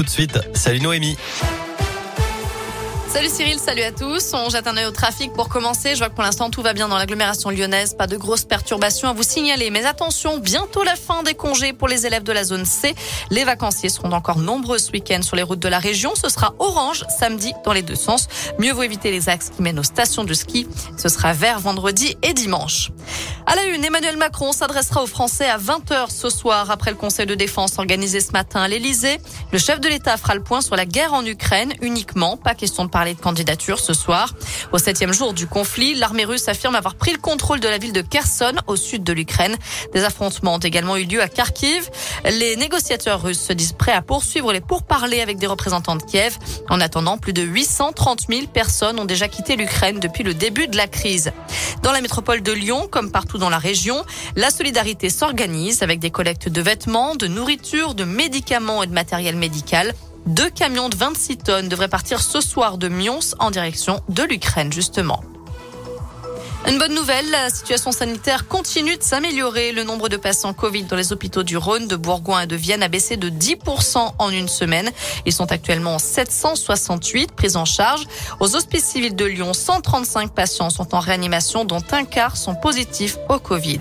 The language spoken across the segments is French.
tout de suite. Salut Noémie. Salut Cyril, salut à tous. On jette un œil au trafic pour commencer. Je vois que pour l'instant tout va bien dans l'agglomération lyonnaise. Pas de grosses perturbations à vous signaler. Mais attention, bientôt la fin des congés pour les élèves de la zone C. Les vacanciers seront encore nombreux ce week-end sur les routes de la région. Ce sera orange samedi dans les deux sens. Mieux vaut éviter les axes qui mènent aux stations de ski. Ce sera vert vendredi et dimanche. À la une, Emmanuel Macron s'adressera aux Français à 20h ce soir après le Conseil de défense organisé ce matin à l'Elysée. Le chef de l'État fera le point sur la guerre en Ukraine uniquement. Pas question de parler de candidature ce soir. Au septième jour du conflit, l'armée russe affirme avoir pris le contrôle de la ville de Kherson au sud de l'Ukraine. Des affrontements ont également eu lieu à Kharkiv. Les négociateurs russes se disent prêts à poursuivre les pourparlers avec des représentants de Kiev. En attendant, plus de 830 000 personnes ont déjà quitté l'Ukraine depuis le début de la crise. Dans la métropole de Lyon, comme partout dans la région, la solidarité s'organise avec des collectes de vêtements, de nourriture, de médicaments et de matériel médical. Deux camions de 26 tonnes devraient partir ce soir de Mions en direction de l'Ukraine, justement. Une bonne nouvelle, la situation sanitaire continue de s'améliorer. Le nombre de patients Covid dans les hôpitaux du Rhône, de Bourgoin et de Vienne a baissé de 10% en une semaine. Ils sont actuellement 768 pris en charge. Aux hospices civils de Lyon, 135 patients sont en réanimation, dont un quart sont positifs au Covid.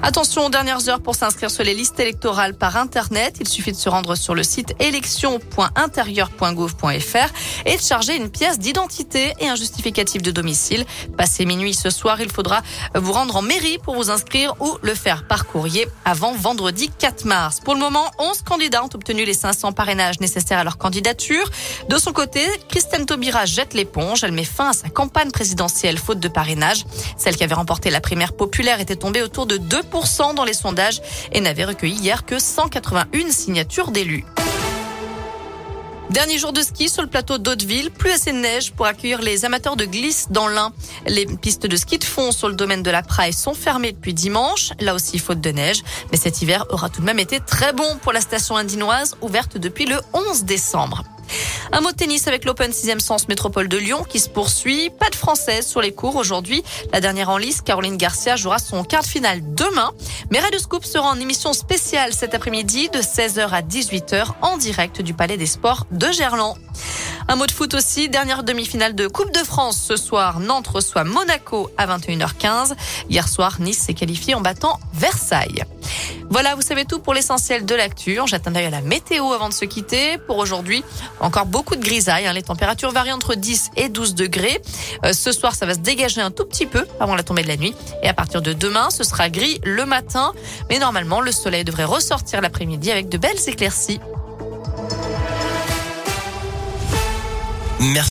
Attention aux dernières heures pour s'inscrire sur les listes électorales par Internet. Il suffit de se rendre sur le site élection.intérieur.gouv.fr et de charger une pièce d'identité et un justificatif de domicile. Passé minuit ce soir, il faudra vous rendre en mairie pour vous inscrire ou le faire par courrier avant vendredi 4 mars. Pour le moment, 11 candidats ont obtenu les 500 parrainages nécessaires à leur candidature. De son côté, Christine Taubira jette l'éponge. Elle met fin à sa campagne présidentielle faute de parrainage. Celle qui avait remporté la primaire populaire était tombée autour de 2 dans les sondages et n'avait recueilli hier que 181 signatures d'élus. Dernier jour de ski sur le plateau d'Hauteville, plus assez de neige pour accueillir les amateurs de glisse dans l'Ain. Les pistes de ski de fond sur le domaine de la Praille sont fermées depuis dimanche, là aussi faute de neige, mais cet hiver aura tout de même été très bon pour la station indinoise ouverte depuis le 11 décembre. Un mot de tennis avec l'Open 6e Sens Métropole de Lyon qui se poursuit. Pas de française sur les cours aujourd'hui. La dernière en lice, Caroline Garcia, jouera son quart de finale demain. Mais Red Scoop sera en émission spéciale cet après-midi de 16h à 18h en direct du Palais des Sports de Gerland. Un mot de foot aussi, dernière demi-finale de Coupe de France ce soir. Nantes reçoit Monaco à 21h15. Hier soir, Nice s'est qualifié en battant Versailles. Voilà, vous savez tout pour l'essentiel de l'actu. Jette un à la météo avant de se quitter. Pour aujourd'hui, encore beaucoup de grisailles. Hein. Les températures varient entre 10 et 12 degrés. Euh, ce soir, ça va se dégager un tout petit peu avant la tombée de la nuit. Et à partir de demain, ce sera gris le matin. Mais normalement, le soleil devrait ressortir l'après-midi avec de belles éclaircies. Merci.